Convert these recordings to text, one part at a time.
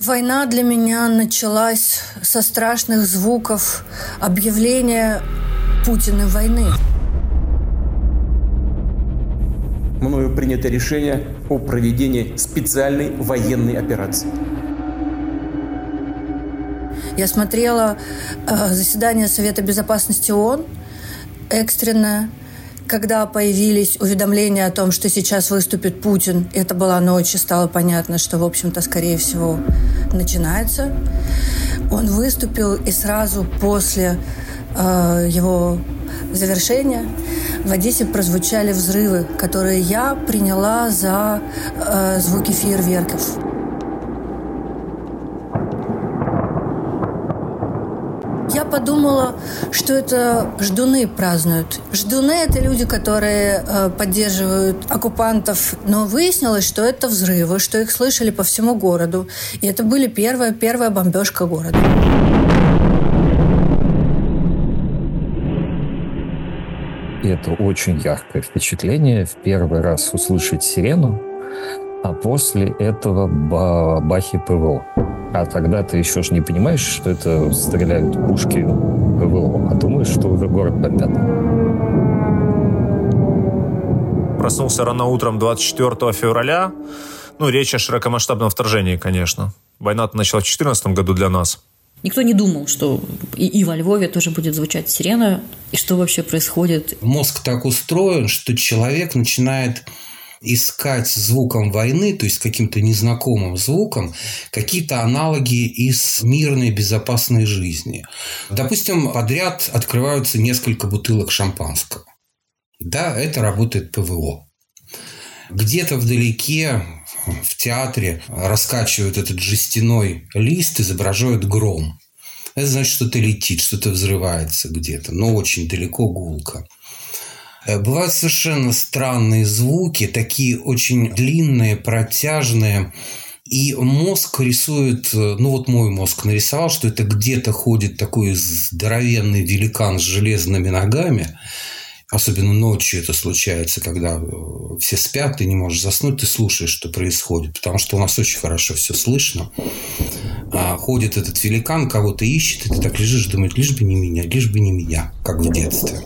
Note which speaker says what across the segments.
Speaker 1: Война для меня началась со страшных звуков объявления Путина войны.
Speaker 2: Мною принято решение о проведении специальной военной операции.
Speaker 1: Я смотрела э, заседание Совета Безопасности ООН экстренное, когда появились уведомления о том, что сейчас выступит Путин, это была ночь, и стало понятно, что, в общем-то, скорее всего, начинается. Он выступил, и сразу после э, его завершения в Одессе прозвучали взрывы, которые я приняла за э, звуки фейерверков. Я подумала, что это ждуны празднуют. Ждуны – это люди, которые э, поддерживают оккупантов, но выяснилось, что это взрывы, что их слышали по всему городу. И это были первая, первая бомбежка города.
Speaker 3: Это очень яркое впечатление. В первый раз услышать сирену, а после этого бахи ПВО. А тогда ты еще ж не понимаешь, что это стреляют пушки ПВО, а думаешь, что уже город бомбят.
Speaker 4: Проснулся рано утром 24 февраля. Ну, речь о широкомасштабном вторжении, конечно. Война началась в 2014 году для нас.
Speaker 5: Никто не думал, что и, и во Львове тоже будет звучать сирена, и что вообще происходит.
Speaker 6: Мозг так устроен, что человек начинает искать звуком войны, то есть каким-то незнакомым звуком, какие-то аналоги из мирной безопасной жизни. Допустим, подряд открываются несколько бутылок шампанского. Да, это работает ПВО. Где-то вдалеке в театре раскачивают этот жестяной лист, изображают гром. Это значит, что-то летит, что-то взрывается где-то, но очень далеко гулко. Э, бывают совершенно странные звуки, такие очень длинные, протяжные. И мозг рисует, э, ну вот мой мозг нарисовал, что это где-то ходит такой здоровенный великан с железными ногами. Особенно ночью это случается, когда э, все спят, ты не можешь заснуть, ты слушаешь, что происходит. Потому что у нас очень хорошо все слышно. А ходит этот великан, кого-то ищет, и ты так лежишь, думаешь, лишь бы не меня, лишь бы не меня, как в детстве.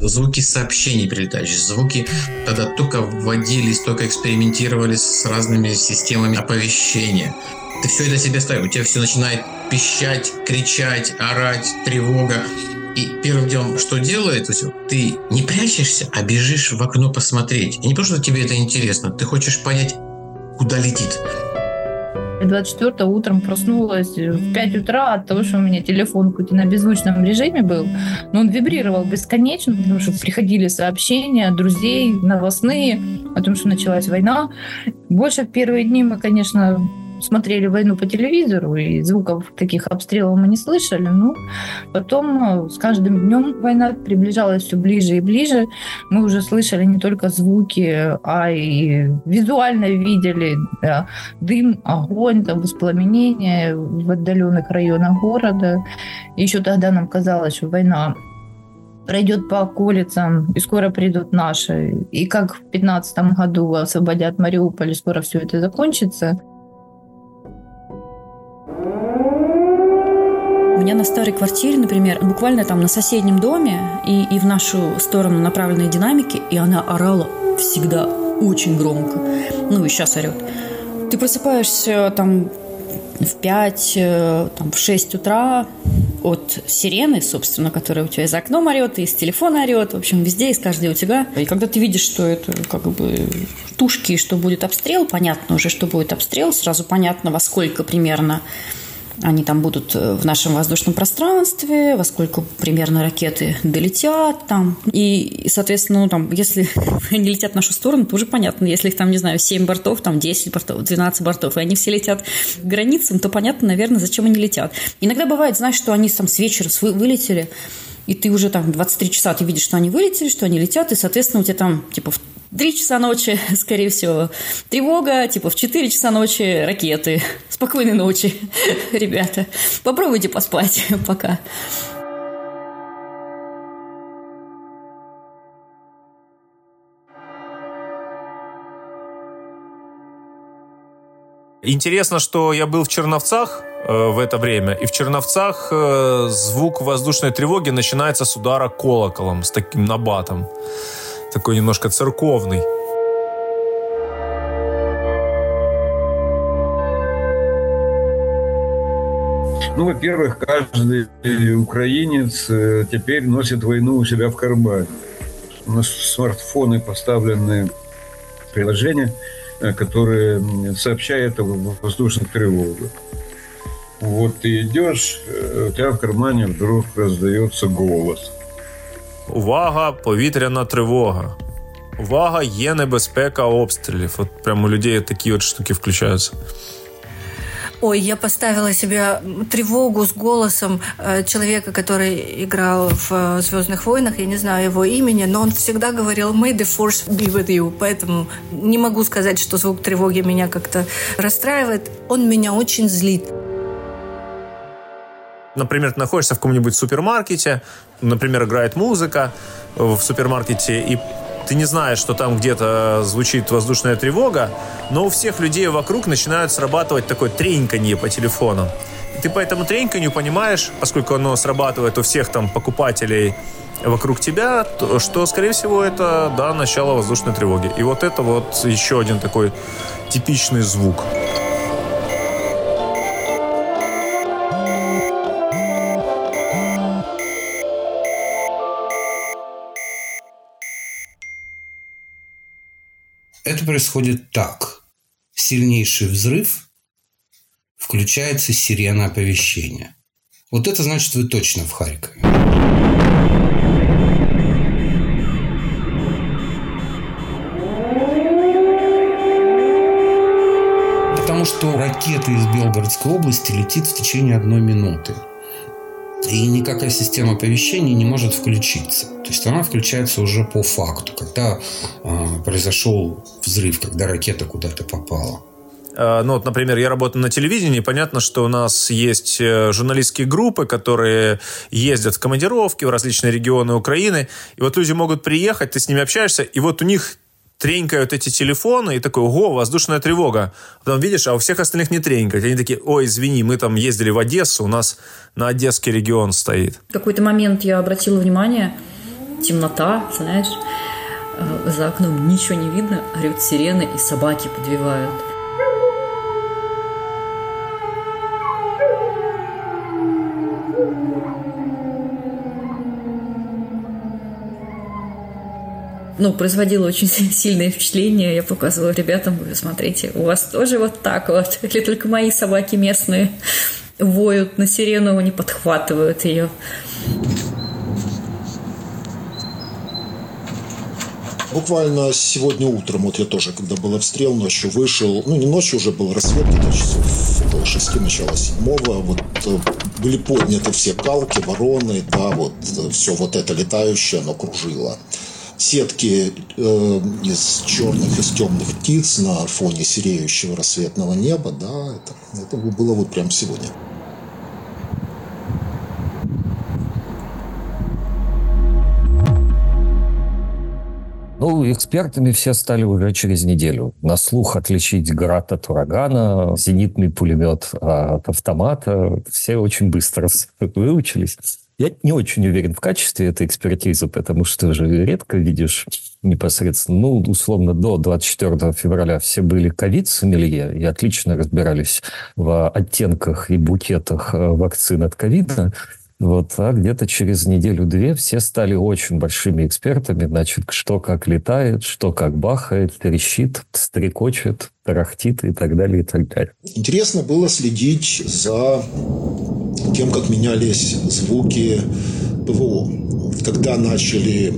Speaker 7: Звуки сообщений прилетающих, звуки тогда только вводились, только экспериментировали с разными системами оповещения. Ты все это себе ставишь, у тебя все начинает пищать, кричать, орать, тревога. И первым делом, что делает, ты не прячешься, а бежишь в окно посмотреть. И не просто тебе это интересно, ты хочешь понять, куда летит.
Speaker 8: 24 утром проснулась в 5 утра от того, что у меня телефон хоть и на беззвучном режиме был, но он вибрировал бесконечно, потому что приходили сообщения друзей, новостные о том, что началась война. Больше в первые дни мы, конечно, смотрели войну по телевизору, и звуков таких обстрелов мы не слышали. Но потом э, с каждым днем война приближалась все ближе и ближе. Мы уже слышали не только звуки, а и визуально видели да, дым, огонь, там, воспламенение в отдаленных районах города. Еще тогда нам казалось, что война пройдет по околицам, и скоро придут наши. И как в 2015 году освободят Мариуполь, и скоро все это закончится –
Speaker 5: У меня на старой квартире, например, буквально там на соседнем доме и, и в нашу сторону направленные динамики, и она орала всегда очень громко. Ну и сейчас орет. Ты просыпаешься там в 5, э, там, в 6 утра от сирены, собственно, которая у тебя из окном орет, из телефона орет, в общем, везде, из каждой утюга. И когда ты видишь, что это как бы тушки, что будет обстрел, понятно уже, что будет обстрел, сразу понятно, во сколько примерно они там будут э, в нашем воздушном пространстве, во сколько примерно ракеты долетят там. И, соответственно, ну, там, если они летят в нашу сторону, то уже понятно. Если их там, не знаю, 7 бортов, там 10 бортов, 12 бортов, и они все летят к границам, то понятно, наверное, зачем они летят. Иногда бывает, знаешь, что они там с вечера вылетели, и ты уже там 23 часа ты видишь, что они вылетели, что они летят, и, соответственно, у тебя там типа 3 часа ночи, скорее всего, тревога, типа в 4 часа ночи ракеты. Спокойной ночи, ребята. Попробуйте поспать пока.
Speaker 4: Интересно, что я был в Черновцах э, в это время, и в Черновцах э, звук воздушной тревоги начинается с удара колоколом, с таким набатом. Такой немножко церковный.
Speaker 9: Ну, во-первых, каждый украинец э, теперь носит войну у себя в кармане. У нас смартфоны поставлены приложения, э, которые сообщают о воздушных тревогах. Вот ты идешь, э, у тебя в кармане вдруг раздается голос.
Speaker 4: Увага, повітряна тривога. Увага, є небезпека обстрілів. От прямо у людей такі от штуки включаються.
Speaker 1: Ой, я поставила себе тревогу с голосом э, человека, который играл в э, «Звездных войнах». Я не знаю его имени, но он всегда говорил «May the force be with you». Поэтому не могу сказать, что звук тревоги меня как-то расстраивает. Он меня очень злит.
Speaker 4: Например, ты находишься в каком-нибудь супермаркете, например, играет музыка в супермаркете, и ты не знаешь, что там где-то звучит воздушная тревога, но у всех людей вокруг начинают срабатывать такое треньканье по телефону. Ты по этому треньканью понимаешь, поскольку оно срабатывает у всех там покупателей вокруг тебя, то, что, скорее всего, это, да, начало воздушной тревоги. И вот это вот еще один такой типичный звук.
Speaker 6: Это происходит так. Сильнейший взрыв, включается сирена оповещения. Вот это значит, вы точно в Харькове. Потому что ракета из Белгородской области летит в течение одной минуты. И никакая система оповещения не может включиться. То есть она включается уже по факту, когда э, произошел взрыв, когда ракета куда-то попала.
Speaker 4: Ну вот, например, я работаю на телевидении, понятно, что у нас есть э, журналистские группы, которые ездят в командировки в различные регионы Украины, и вот люди могут приехать, ты с ними общаешься, и вот у них тренькают эти телефоны, и такой, ого, воздушная тревога. А потом видишь, а у всех остальных не тренькают. Они такие, ой, извини, мы там ездили в Одессу, у нас на Одесский регион стоит.
Speaker 5: В какой-то момент я обратила внимание, темнота, знаешь, э, за окном ничего не видно, орет сирены и собаки подвивают. Ну, производило очень сильное впечатление. Я показывала ребятам, говорю, смотрите, у вас тоже вот так вот. Или только мои собаки местные воют на сирену, они подхватывают ее.
Speaker 10: Буквально сегодня утром, вот я тоже, когда был обстрел, ночью вышел, ну не ночью уже был рассвет, где-то часов около шести, начало седьмого, вот э, были подняты все калки, вороны, да, вот э, все вот это летающее, оно кружило сетки э, из черных, из темных птиц на фоне сереющего рассветного неба, да, это, это было вот прямо сегодня.
Speaker 3: Ну, экспертами все стали уже через неделю. На слух отличить град от урагана, зенитный пулемет от автомата. Все очень быстро выучились. Я не очень уверен в качестве этой экспертизы, потому что же редко видишь непосредственно, ну, условно, до 24 февраля все были ковид-сомелье и отлично разбирались в оттенках и букетах э, вакцин от ковида. Вот, а где-то через неделю-две все стали очень большими экспертами, значит, что как летает, что как бахает, трещит, стрекочет, тарахтит и так далее, и так далее.
Speaker 10: Интересно было следить за тем, как менялись звуки ПВО. Когда начали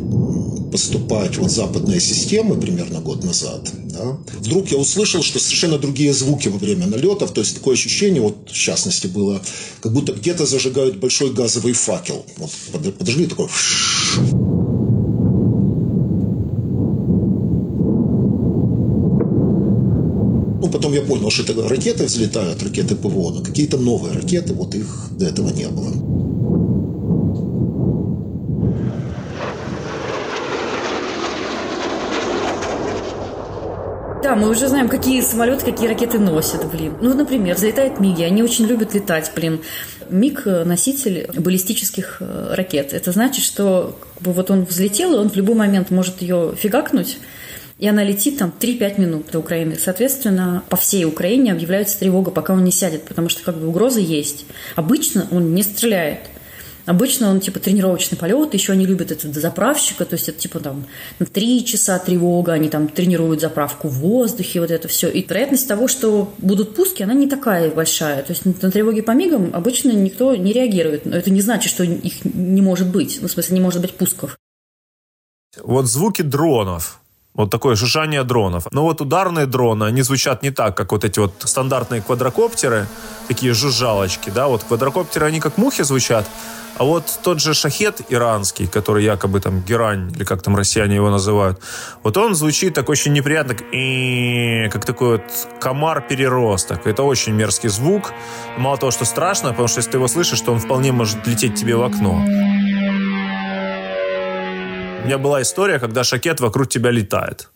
Speaker 10: поступать вот западные системы примерно год назад, да, вдруг я услышал, что совершенно другие звуки во время налетов, то есть такое ощущение, вот в частности было, как будто где-то зажигают большой газовый факел. Вот подожгли такой Ну, потом я понял, что это ракеты взлетают, ракеты ПВО, но какие-то новые ракеты, вот их до этого не было.
Speaker 5: Да, мы уже знаем, какие самолеты, какие ракеты носят, блин. Ну, например, залетают МИГи, они очень любят летать, блин. МиГ – носитель баллистических э, ракет. Это значит, что как бы, вот он взлетел, и он в любой момент может ее фигакнуть, и она летит там 3-5 минут до Украины. Соответственно, по всей Украине объявляется тревога, пока он не сядет, потому что как бы угроза есть. Обычно он не стреляет. Обычно он типа тренировочный полет, еще они любят это до заправщика, то есть это типа там три часа тревога, они там тренируют заправку в воздухе, вот это все. И вероятность того, что будут пуски, она не такая большая. То есть на тревоги по мигам обычно никто не реагирует. Но это не значит, что их не может быть. Ну, в смысле, не может быть пусков.
Speaker 4: Вот звуки дронов. Вот такое жужжание дронов. Но вот ударные дроны, они звучат не так, как вот эти вот стандартные квадрокоптеры, такие жужжалочки, да, вот квадрокоптеры, они как мухи звучат, а вот тот же шахет иранский, который якобы там герань, или как там россияне его называют, вот он звучит так очень неприятно, как, как такой вот комар-переросток. Это очень мерзкий звук. Мало того, что страшно, потому что если ты его слышишь, то он вполне может лететь тебе в окно. У меня была история, когда шакет вокруг тебя летает.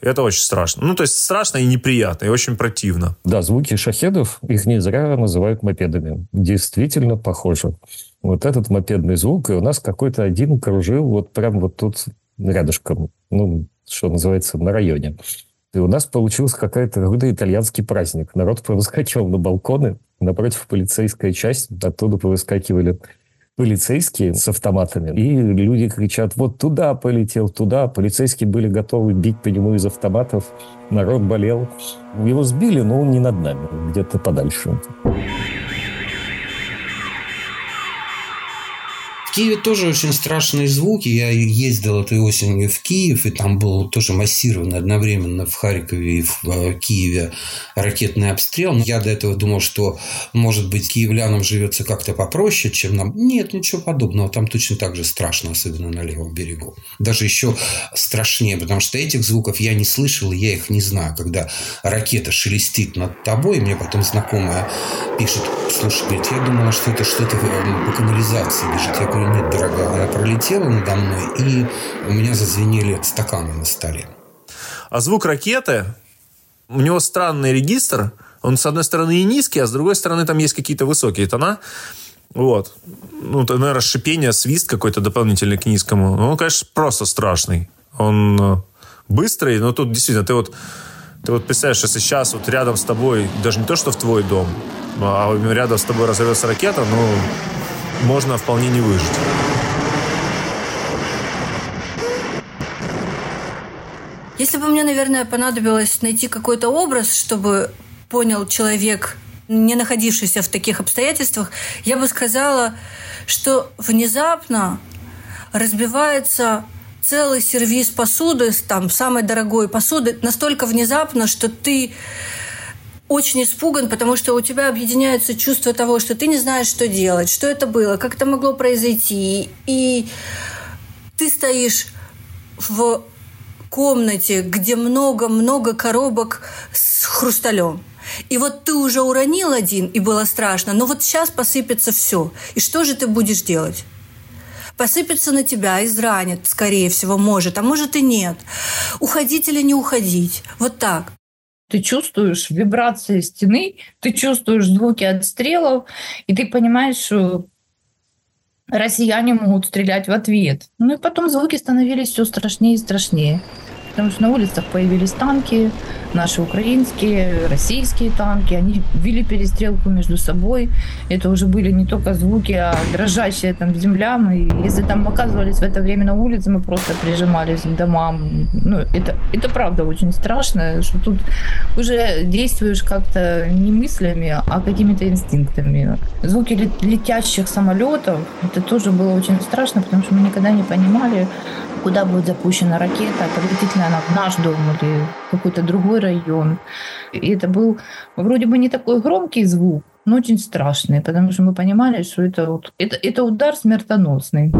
Speaker 4: Это очень страшно. Ну, то есть страшно и неприятно, и очень противно.
Speaker 3: Да, звуки шахедов, их не зря называют мопедами. Действительно похоже. Вот этот мопедный звук, и у нас какой-то один кружил вот прям вот тут рядышком. Ну, что называется, на районе. И у нас получился какой-то какой итальянский праздник. Народ повыскакивал на балконы, напротив полицейская часть, оттуда повыскакивали полицейские с автоматами, и люди кричат, вот туда полетел, туда. Полицейские были готовы бить по нему из автоматов. Народ болел. Его сбили, но он не над нами, где-то подальше.
Speaker 6: В Киеве тоже очень страшные звуки. Я ездил этой осенью в Киев, и там был тоже массированный одновременно в Харькове и в э, Киеве ракетный обстрел. Я до этого думал, что, может быть, киевлянам живется как-то попроще, чем нам. Нет, ничего подобного. Там точно так же страшно, особенно на левом берегу. Даже еще страшнее, потому что этих звуков я не слышал, я их не знаю. Когда ракета шелестит над тобой, мне потом знакомая пишет, слушай, говорит, я думала, что это что-то по канализации бежит. Я говорю, говорю, нет, дорогая, она пролетела надо мной, и у меня зазвенели стаканы на столе.
Speaker 4: А звук ракеты, у него странный регистр, он с одной стороны и низкий, а с другой стороны там есть какие-то высокие тона. Вот. Ну, это, наверное, шипение, свист какой-то дополнительный к низкому. Ну, он, конечно, просто страшный. Он э, быстрый, но тут действительно, ты вот, ты вот представляешь, если сейчас вот рядом с тобой, даже не то, что в твой дом, а рядом с тобой разорвется ракета, ну, можно вполне не выжить.
Speaker 1: Если бы мне, наверное, понадобилось найти какой-то образ, чтобы понял человек, не находившийся в таких обстоятельствах, я бы сказала, что внезапно разбивается целый сервис посуды, там, самой дорогой посуды, настолько внезапно, что ты очень испуган, потому что у тебя объединяется чувство того, что ты не знаешь, что делать, что это было, как это могло произойти. И ты стоишь в комнате, где много-много коробок с хрусталем. И вот ты уже уронил один, и было страшно, но вот сейчас посыпется все. И что же ты будешь делать? Посыпется на тебя, изранит, скорее всего, может, а может и нет. Уходить или не уходить? Вот так.
Speaker 8: Ты чувствуешь вибрации стены, ты чувствуешь звуки отстрелов, и ты понимаешь, что россияне могут стрелять в ответ. Ну и потом звуки становились все страшнее и страшнее потому что на улицах появились танки, наши украинские, российские танки, они вели перестрелку между собой. Это уже были не только звуки, а дрожащая там земля. Мы, если там оказывались в это время на улице, мы просто прижимались к домам. Ну, это, это правда очень страшно, что тут уже действуешь как-то не мыслями, а какими-то инстинктами. Звуки летящих самолетов, это тоже было очень страшно, потому что мы никогда не понимали, куда будет запущена ракета, полетит ли она в наш дом или в какой-то другой район. И это был вроде бы не такой громкий звук, но очень страшный, потому что мы понимали, что это, вот, это, это удар смертоносный.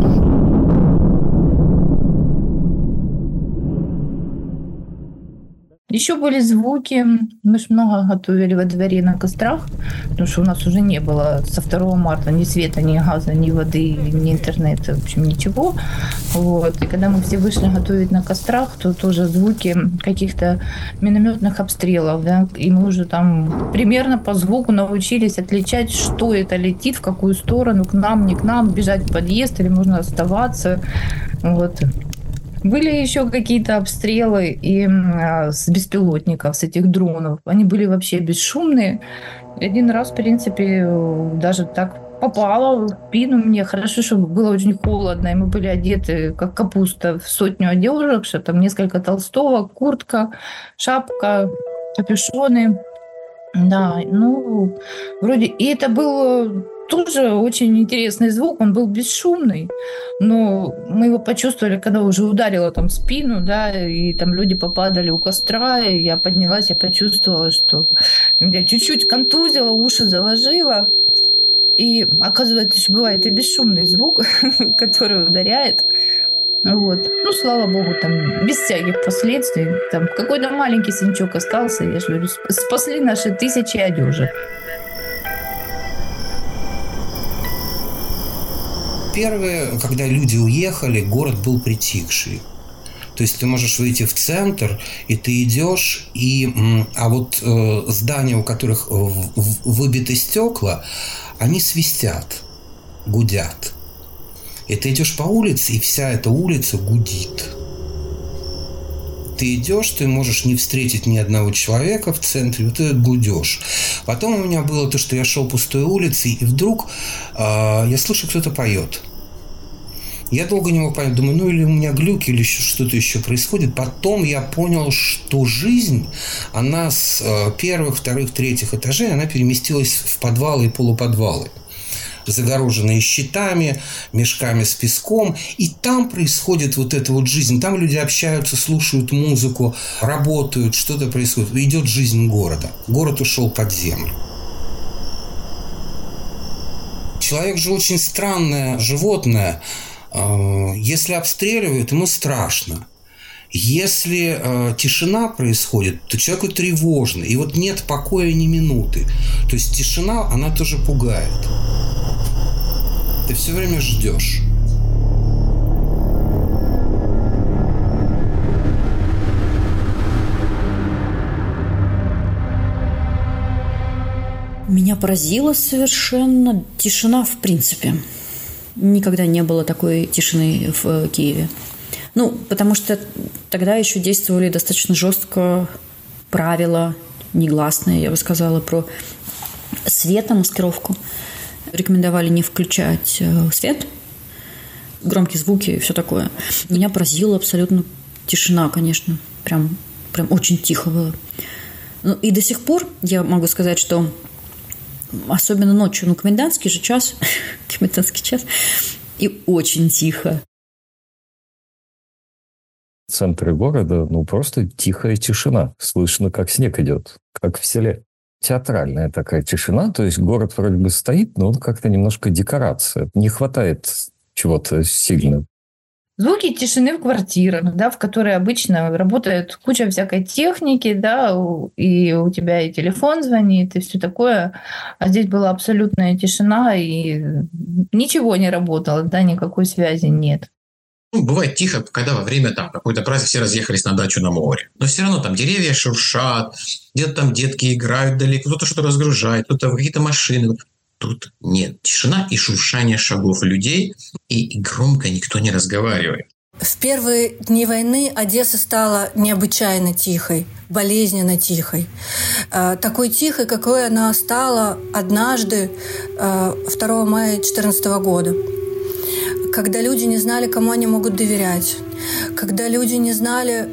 Speaker 8: Еще были звуки. Мы же много готовили во дворе на кострах, потому что у нас уже не было со 2 марта ни света, ни газа, ни воды, ни интернета, в общем, ничего. Вот. И когда мы все вышли готовить на кострах, то тоже звуки каких-то минометных обстрелов, да, и мы уже там примерно по звуку научились отличать, что это летит, в какую сторону, к нам, не к нам, бежать в подъезд или можно оставаться. Вот. Были еще какие-то обстрелы и а, с беспилотников, с этих дронов. Они были вообще бесшумные. Один раз, в принципе, даже так попало в спину мне. Хорошо, что было очень холодно, и мы были одеты, как капуста, в сотню одежек, что там несколько толстовок, куртка, шапка, капюшоны. Да, ну, вроде... И это было тоже очень интересный звук, он был бесшумный, но мы его почувствовали, когда уже ударило там спину, да, и там люди попадали у костра, и я поднялась, я почувствовала, что меня чуть-чуть контузило, уши заложило, и оказывается, что бывает и бесшумный звук, который ударяет. Вот. Ну, слава богу, там без всяких последствий. Там какой-то маленький синчок остался. Я же говорю, спасли наши тысячи одежек.
Speaker 6: Первое, когда люди уехали, город был притихший. То есть ты можешь выйти в центр, и ты идешь, и, а вот э, здания, у которых выбиты стекла, они свистят, гудят. И ты идешь по улице, и вся эта улица гудит. Ты идешь, ты можешь не встретить ни одного человека в центре, вот ты гудешь. Потом у меня было то, что я шел пустой улицей, и вдруг э, я слышу, кто-то поет. Я долго не мог понять, думаю, ну или у меня глюки, или еще что-то еще происходит. Потом я понял, что жизнь, она с э, первых, вторых, третьих этажей, она переместилась в подвалы и полуподвалы загороженные щитами, мешками с песком. И там происходит вот эта вот жизнь. Там люди общаются, слушают музыку, работают, что-то происходит. Идет жизнь города. Город ушел под землю. Человек же очень странное животное. Э, если обстреливают, ему страшно. Если э, тишина происходит, то человеку тревожно. И вот нет покоя ни минуты. То есть тишина, она тоже пугает. Ты все время ждешь.
Speaker 5: Меня поразила совершенно тишина в принципе. Никогда не было такой тишины в э, Киеве. Ну, потому что тогда еще действовали достаточно жестко правила негласные, я бы сказала, про светомаскировку. Рекомендовали не включать э, свет, громкие звуки и все такое. Меня поразила абсолютно тишина, конечно. Прям, прям очень тихо было. Ну, и до сих пор я могу сказать, что особенно ночью, ну, комендантский же час, комендантский час, и очень тихо.
Speaker 3: В центре города, ну, просто тихая тишина. Слышно, как снег идет, как в селе. Театральная такая тишина, то есть город вроде бы стоит, но он как-то немножко декорация. Не хватает чего-то сильно
Speaker 8: звуки тишины в квартирах, да, в которой обычно работает куча всякой техники, да, и у тебя и телефон звонит, и все такое. А здесь была абсолютная тишина, и ничего не работало, да, никакой связи нет.
Speaker 7: Ну, бывает тихо, когда во время там какой-то праздник все разъехались на дачу на море. Но все равно там деревья шуршат, где-то там детки играют далеко, кто-то что-то разгружает, кто-то какие-то машины. Тут нет. Тишина и шуршание шагов людей, и громко никто не разговаривает.
Speaker 1: В первые дни войны Одесса стала необычайно тихой, болезненно тихой. Э, такой тихой, какой она стала однажды 2 э, мая 2014 года. Когда люди не знали, кому они могут доверять. Когда люди не знали,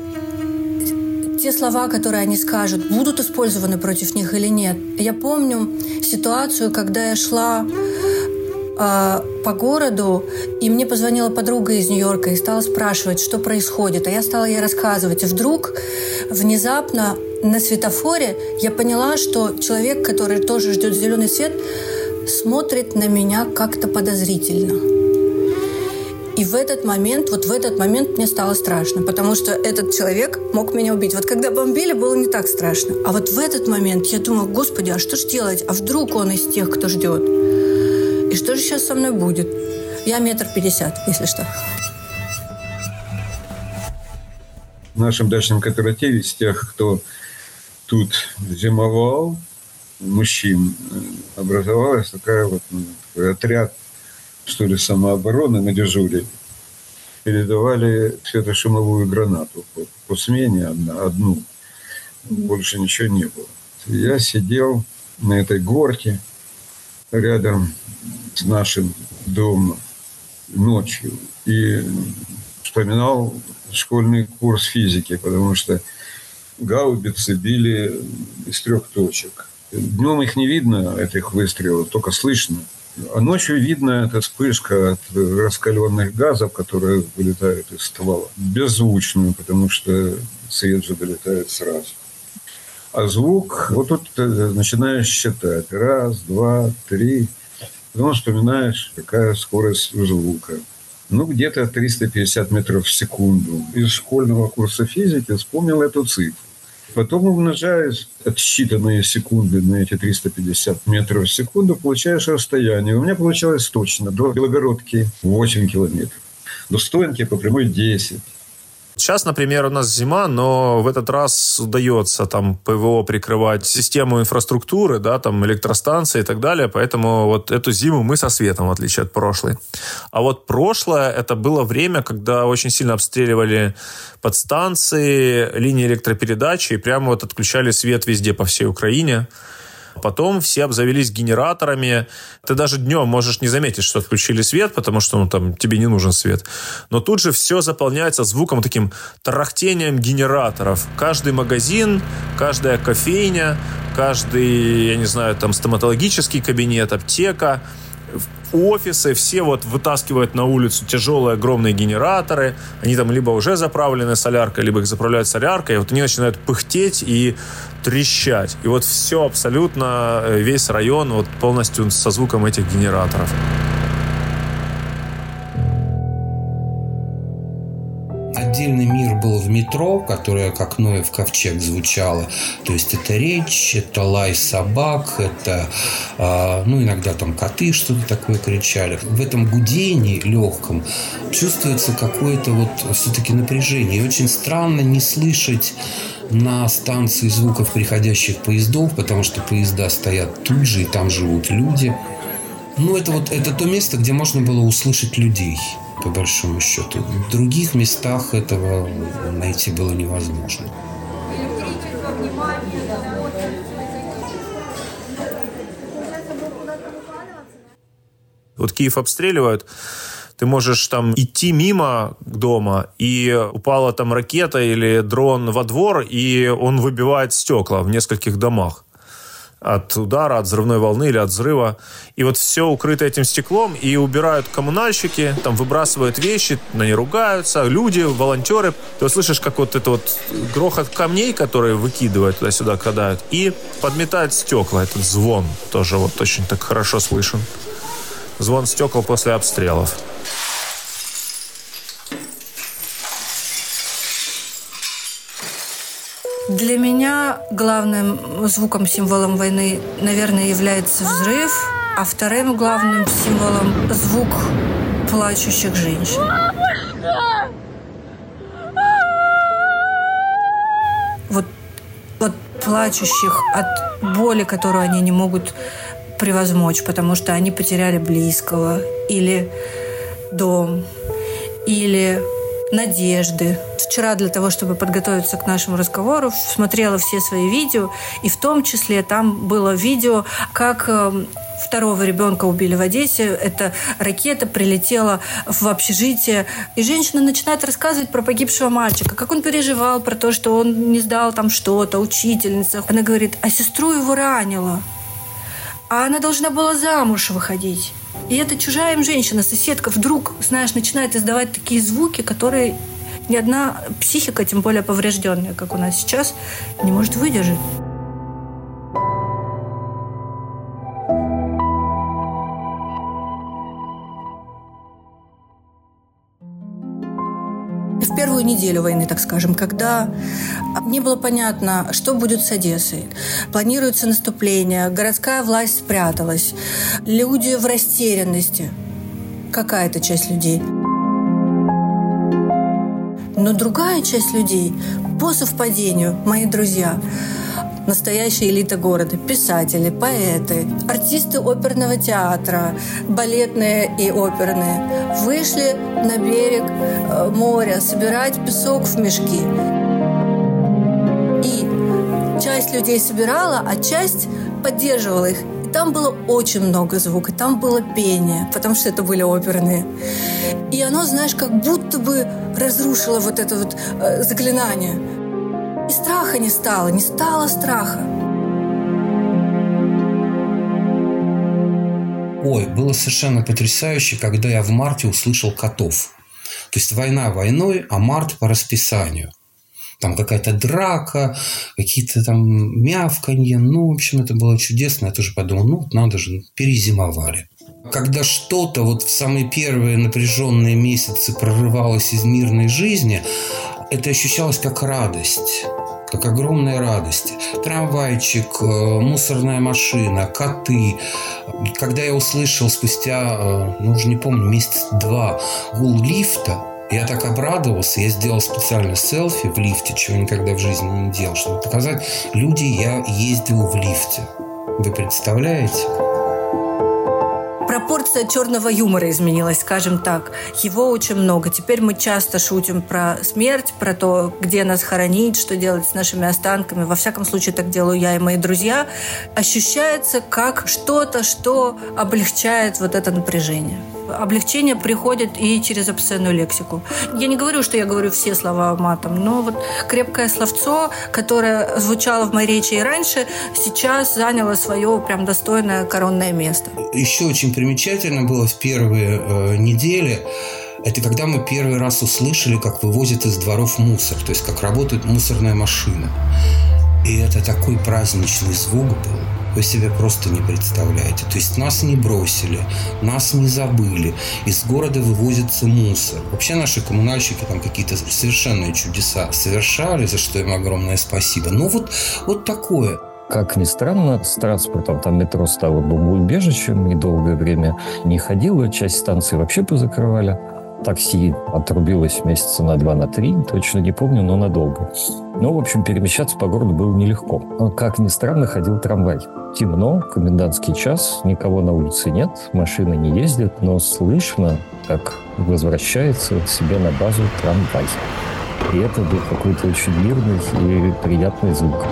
Speaker 1: те слова, которые они скажут, будут использованы против них или нет. Я помню ситуацию, когда я шла э, по городу, и мне позвонила подруга из Нью-Йорка и стала спрашивать, что происходит. А я стала ей рассказывать. И вдруг внезапно на светофоре я поняла, что человек, который тоже ждет зеленый свет, смотрит на меня как-то подозрительно. И в этот момент, вот в этот момент мне стало страшно, потому что этот человек мог меня убить. Вот когда бомбили, было не так страшно. А вот в этот момент я думала, господи, а что же делать? А вдруг он из тех, кто ждет? И что же сейчас со мной будет? Я метр пятьдесят, если что.
Speaker 9: В нашем дачном кооперативе из тех, кто тут зимовал, мужчин, э, образовалась такая вот ну, такой отряд, что ли, самообороны на дежуре. Передавали светошумовую гранату по, по смене одна, одну. Больше ничего не было. Я сидел на этой горке рядом с нашим домом ночью и вспоминал школьный курс физики, потому что гаубицы били из трех точек. Днем их не видно, этих выстрелов, только слышно. А ночью видно эта вспышка от раскаленных газов, которые вылетают из ствола. Беззвучную, потому что свет же долетает сразу. А звук, вот тут ты начинаешь считать. Раз, два, три. Потом вспоминаешь, какая скорость звука. Ну, где-то 350 метров в секунду. Из школьного курса физики вспомнил эту цифру. Потом умножаешь отсчитанные секунды на эти 350 метров в секунду, получаешь расстояние. У меня получалось точно. До Белогородки 8 километров. До Стоянки по прямой 10.
Speaker 4: Сейчас, например, у нас зима, но в этот раз удается там ПВО прикрывать систему инфраструктуры, да, там электростанции и так далее, поэтому вот эту зиму мы со светом, в отличие от прошлой. А вот прошлое, это было время, когда очень сильно обстреливали подстанции, линии электропередачи, и прямо вот отключали свет везде по всей Украине. Потом все обзавелись генераторами. Ты даже днем можешь не заметить, что отключили свет, потому что ну, там, тебе не нужен свет. Но тут же все заполняется звуком, таким тарахтением генераторов. Каждый магазин, каждая кофейня, каждый, я не знаю, там стоматологический кабинет, аптека – офисы, все вот вытаскивают на улицу тяжелые огромные генераторы, они там либо уже заправлены соляркой, либо их заправляют соляркой, и вот они начинают пыхтеть и трещать. И вот все абсолютно, э, весь район вот полностью со звуком этих генераторов.
Speaker 6: Отдельный мир был в метро, которое как Ноев ковчег звучало. То есть это речь, это лай собак, это, э, ну, иногда там коты что-то такое кричали. В этом гудении легком чувствуется какое-то вот все-таки напряжение. И очень странно не слышать на станции звуков приходящих поездов, потому что поезда стоят тут же, и там живут люди. Ну, это вот это то место, где можно было услышать людей по большому счету. В других местах этого найти было невозможно.
Speaker 4: Вот Киев обстреливают, ты можешь там идти мимо дома, и упала там ракета или дрон во двор, и он выбивает стекла в нескольких домах от удара, от взрывной волны или от взрыва. И вот все укрыто этим стеклом, и убирают коммунальщики, там выбрасывают вещи, на не ругаются, люди, волонтеры. Ты вот слышишь, как вот это вот грохот камней, которые выкидывают туда-сюда, кидают, и подметают стекла, этот звон тоже вот очень так хорошо слышен. Звон стекол после обстрелов.
Speaker 1: Для меня главным звуком, символом войны, наверное, является взрыв, а вторым главным символом звук плачущих женщин. Вот, вот плачущих от боли, которую они не могут превозмочь, потому что они потеряли близкого или дом, или надежды. Вчера для того, чтобы подготовиться к нашему разговору, смотрела все свои видео, и в том числе там было видео, как эм, второго ребенка убили в Одессе. Эта ракета прилетела в общежитие. И женщина начинает рассказывать про погибшего мальчика, как он переживал про то, что он не сдал там что-то, учительница. Она говорит, а сестру его ранило. А она должна была замуж выходить. И эта чужая им женщина, соседка, вдруг, знаешь, начинает издавать такие звуки, которые ни одна психика, тем более поврежденная, как у нас сейчас, не может выдержать. неделю войны, так скажем, когда не было понятно, что будет с Одессой. Планируется наступление, городская власть спряталась, люди в растерянности. Какая-то часть людей. Но другая часть людей, по совпадению, мои друзья, настоящая элита города. Писатели, поэты, артисты оперного театра, балетные и оперные вышли на берег э, моря собирать песок в мешки. И часть людей собирала, а часть поддерживала их. И там было очень много звука, там было пение, потому что это были оперные. И оно, знаешь, как будто бы разрушило вот это вот э, заклинание. И страха не стало, не стало страха.
Speaker 6: Ой, было совершенно потрясающе, когда я в марте услышал котов. То есть война войной, а март по расписанию. Там какая-то драка, какие-то там мявканье. Ну, в общем, это было чудесно. Я тоже подумал, ну, вот надо же, перезимовали. Когда что-то вот в самые первые напряженные месяцы прорывалось из мирной жизни, это ощущалось как радость как огромная радость. Трамвайчик, э, мусорная машина, коты. Когда я услышал спустя, э, ну уже не помню, месяц-два гул лифта, я так обрадовался, я сделал специально селфи в лифте, чего никогда в жизни не делал, чтобы показать, люди, я ездил в лифте. Вы представляете?
Speaker 1: пропорция черного юмора изменилась, скажем так. Его очень много. Теперь мы часто шутим про смерть, про то, где нас хоронить, что делать с нашими останками. Во всяком случае, так делаю я и мои друзья. Ощущается как что-то, что облегчает вот это напряжение облегчение приходит и через обсценную лексику. Я не говорю, что я говорю все слова матом, но вот крепкое словцо, которое звучало в моей речи и раньше, сейчас заняло свое прям достойное коронное место.
Speaker 6: Еще очень примечательно было в первые э, недели это когда мы первый раз услышали, как вывозят из дворов мусор, то есть как работает мусорная машина. И это такой праздничный звук был вы себе просто не представляете. То есть нас не бросили, нас не забыли. Из города вывозится мусор. Вообще наши коммунальщики там какие-то совершенные чудеса совершали, за что им огромное спасибо. Но вот, вот такое.
Speaker 3: Как ни странно, с транспортом там метро стало бомбоубежищем, недолгое время не ходило, часть станций вообще позакрывали такси отрубилось месяца на два, на три, точно не помню, но надолго. Ну, в общем, перемещаться по городу было нелегко. Как ни странно, ходил трамвай. Темно, комендантский час, никого на улице нет, машины не ездят, но слышно, как возвращается себе на базу трамвай. И это был какой-то очень мирный и приятный звук.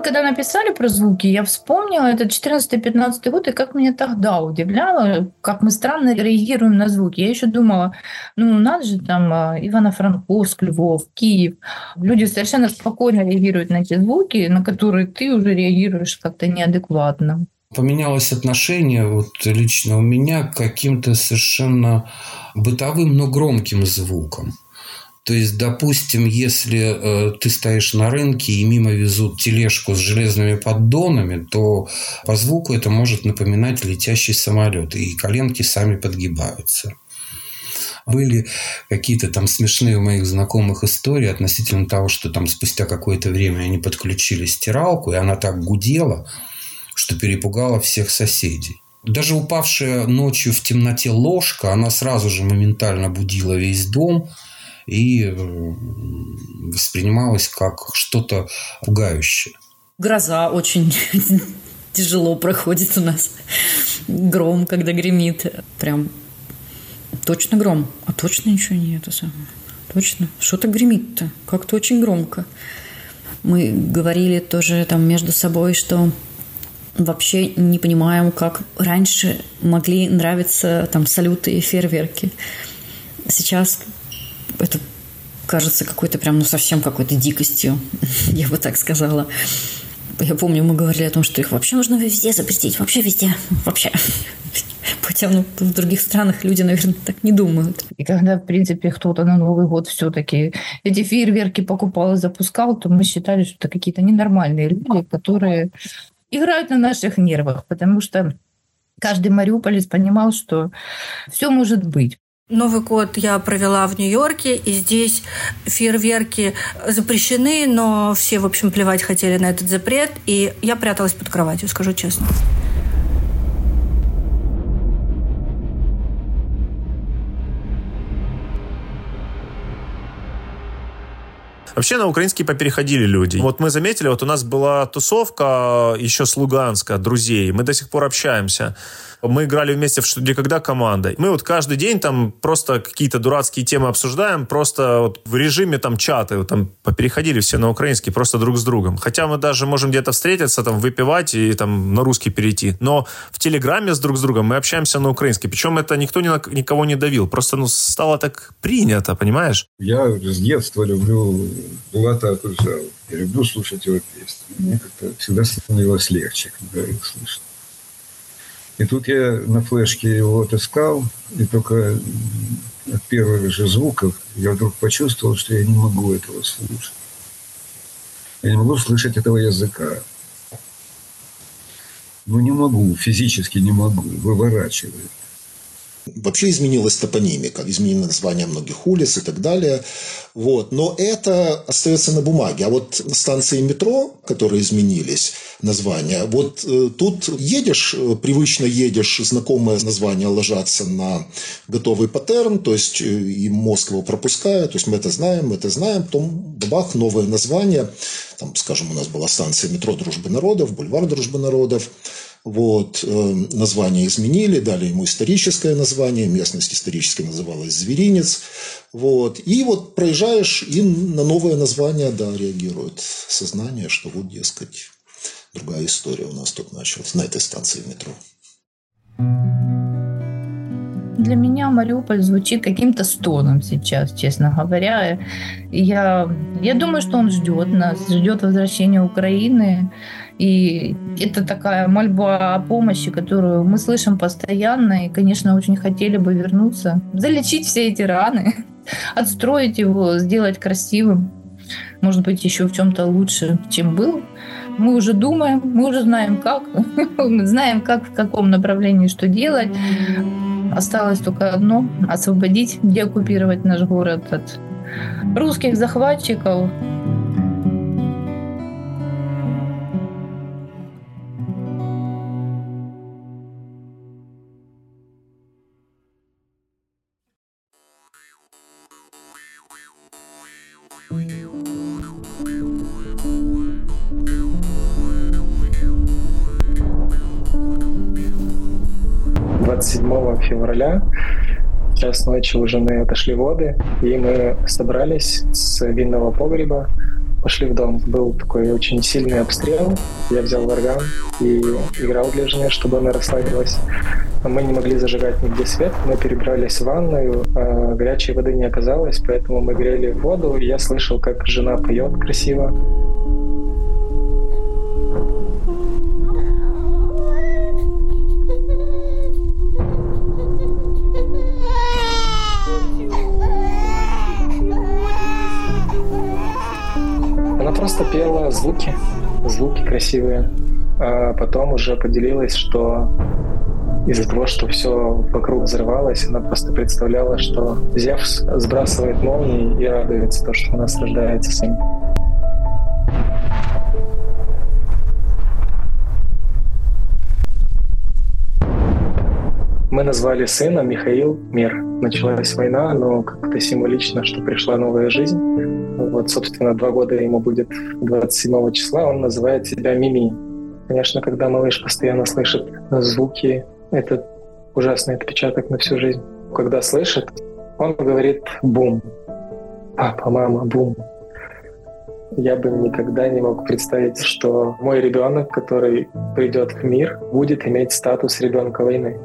Speaker 8: Когда написали про звуки, я вспомнила этот 14-15 год, и как меня тогда удивляло, как мы странно реагируем на звуки. Я еще думала, ну, надо же там а, Ивано-Франковск, Львов, Киев. Люди совершенно спокойно реагируют на эти звуки, на которые ты уже реагируешь как-то неадекватно
Speaker 6: поменялось отношение вот лично у меня к каким-то совершенно бытовым, но громким звукам. То есть, допустим, если э, ты стоишь на рынке и мимо везут тележку с железными поддонами, то по звуку это может напоминать летящий самолет, и коленки сами подгибаются. Были какие-то там смешные у моих знакомых истории относительно того, что там спустя какое-то время они подключили стиралку, и она так гудела, что перепугала всех соседей. Даже упавшая ночью в темноте ложка, она сразу же моментально будила весь дом – и э, воспринималось как что-то пугающее.
Speaker 5: Гроза очень тяжело проходит у нас. Гром, когда гремит. Прям точно гром, а точно ничего нет. Точно. Что-то гремит-то. Как-то очень громко. Мы говорили тоже там между собой, что вообще не понимаем, как раньше могли нравиться там салюты и фейерверки. Сейчас это кажется какой-то прям, ну, совсем какой-то дикостью, я бы так сказала. Я помню, мы говорили о том, что их вообще нужно везде запретить, вообще везде, вообще. Хотя ну, в других странах люди, наверное, так не думают.
Speaker 8: И когда, в принципе, кто-то на Новый год все-таки эти фейерверки покупал и запускал, то мы считали, что это какие-то ненормальные люди, которые играют на наших нервах, потому что каждый мариуполец понимал, что все может быть.
Speaker 1: Новый год я провела в Нью-Йорке, и здесь фейерверки запрещены, но все, в общем, плевать хотели на этот запрет, и я пряталась под кроватью, скажу честно.
Speaker 4: Вообще на украинский попереходили люди. Вот мы заметили, вот у нас была тусовка еще с Луганска, друзей. Мы до сих пор общаемся. Мы играли вместе в «Что, где, когда» командой. Мы вот каждый день там просто какие-то дурацкие темы обсуждаем, просто вот в режиме там чаты, вот, там попереходили все на украинский, просто друг с другом. Хотя мы даже можем где-то встретиться, там выпивать и там на русский перейти. Но в Телеграме с друг с другом мы общаемся на украинский. Причем это никто ни на, никого не давил. Просто ну, стало так принято, понимаешь?
Speaker 9: Я с детства люблю Булата Акуджава. Я люблю слушать его песни. Мне как-то всегда становилось легче, когда их слышал. И тут я на флешке его отыскал, и только от первых же звуков я вдруг почувствовал, что я не могу этого слушать. Я не могу слышать этого языка. Ну, не могу, физически не могу, выворачивает.
Speaker 10: Вообще изменилась топонимика, изменилось название многих улиц и так далее. Вот. Но это остается на бумаге. А вот станции метро, которые изменились, названия, вот э, тут едешь, э, привычно едешь, знакомые названия ложатся на готовый паттерн, то есть э, и мозг его пропускает, то есть мы это знаем, мы это знаем, потом бабах, новое название, там, скажем, у нас была станция метро Дружбы народов, бульвар Дружбы народов, вот, э, название изменили, дали ему историческое название, местность исторически называлась Зверинец. Вот, и вот проезжаешь, и на новое название, да, реагирует сознание, что вот, дескать, другая история у нас тут началась на этой станции метро.
Speaker 8: Для меня Мариуполь звучит каким-то стоном сейчас, честно говоря. Я, я думаю, что он ждет нас, ждет возвращения Украины. И это такая мольба о помощи, которую мы слышим постоянно. И, конечно, очень хотели бы вернуться, залечить все эти раны, отстроить его, сделать красивым. Может быть, еще в чем-то лучше, чем был. Мы уже думаем, мы уже знаем как, знаем как, в каком направлении что делать. Осталось только одно – освободить, деоккупировать наш город от русских захватчиков,
Speaker 11: февраля, час ночи у жены отошли воды, и мы собрались с винного погреба, пошли в дом. Был такой очень сильный обстрел. Я взял орган и играл для жены, чтобы она расслабилась. Мы не могли зажигать нигде свет. Мы перебрались в ванную. А горячей воды не оказалось, поэтому мы грели воду. Я слышал, как жена поет красиво. Просто пела звуки, звуки красивые. А потом уже поделилась, что из-за того, что все вокруг взрывалось, она просто представляла, что Зевс сбрасывает молнии и радуется то, что у нас рождается сын. Мы назвали сына Михаил Мир. Началась война, но как-то символично, что пришла новая жизнь. Вот, собственно, два года ему будет 27 числа. Он называет себя Мими. Конечно, когда малыш постоянно слышит звуки, это ужасный отпечаток на всю жизнь. Когда слышит, он говорит «бум». Папа, мама, бум. Я бы никогда не мог представить, что мой ребенок, который придет в мир, будет иметь статус ребенка войны.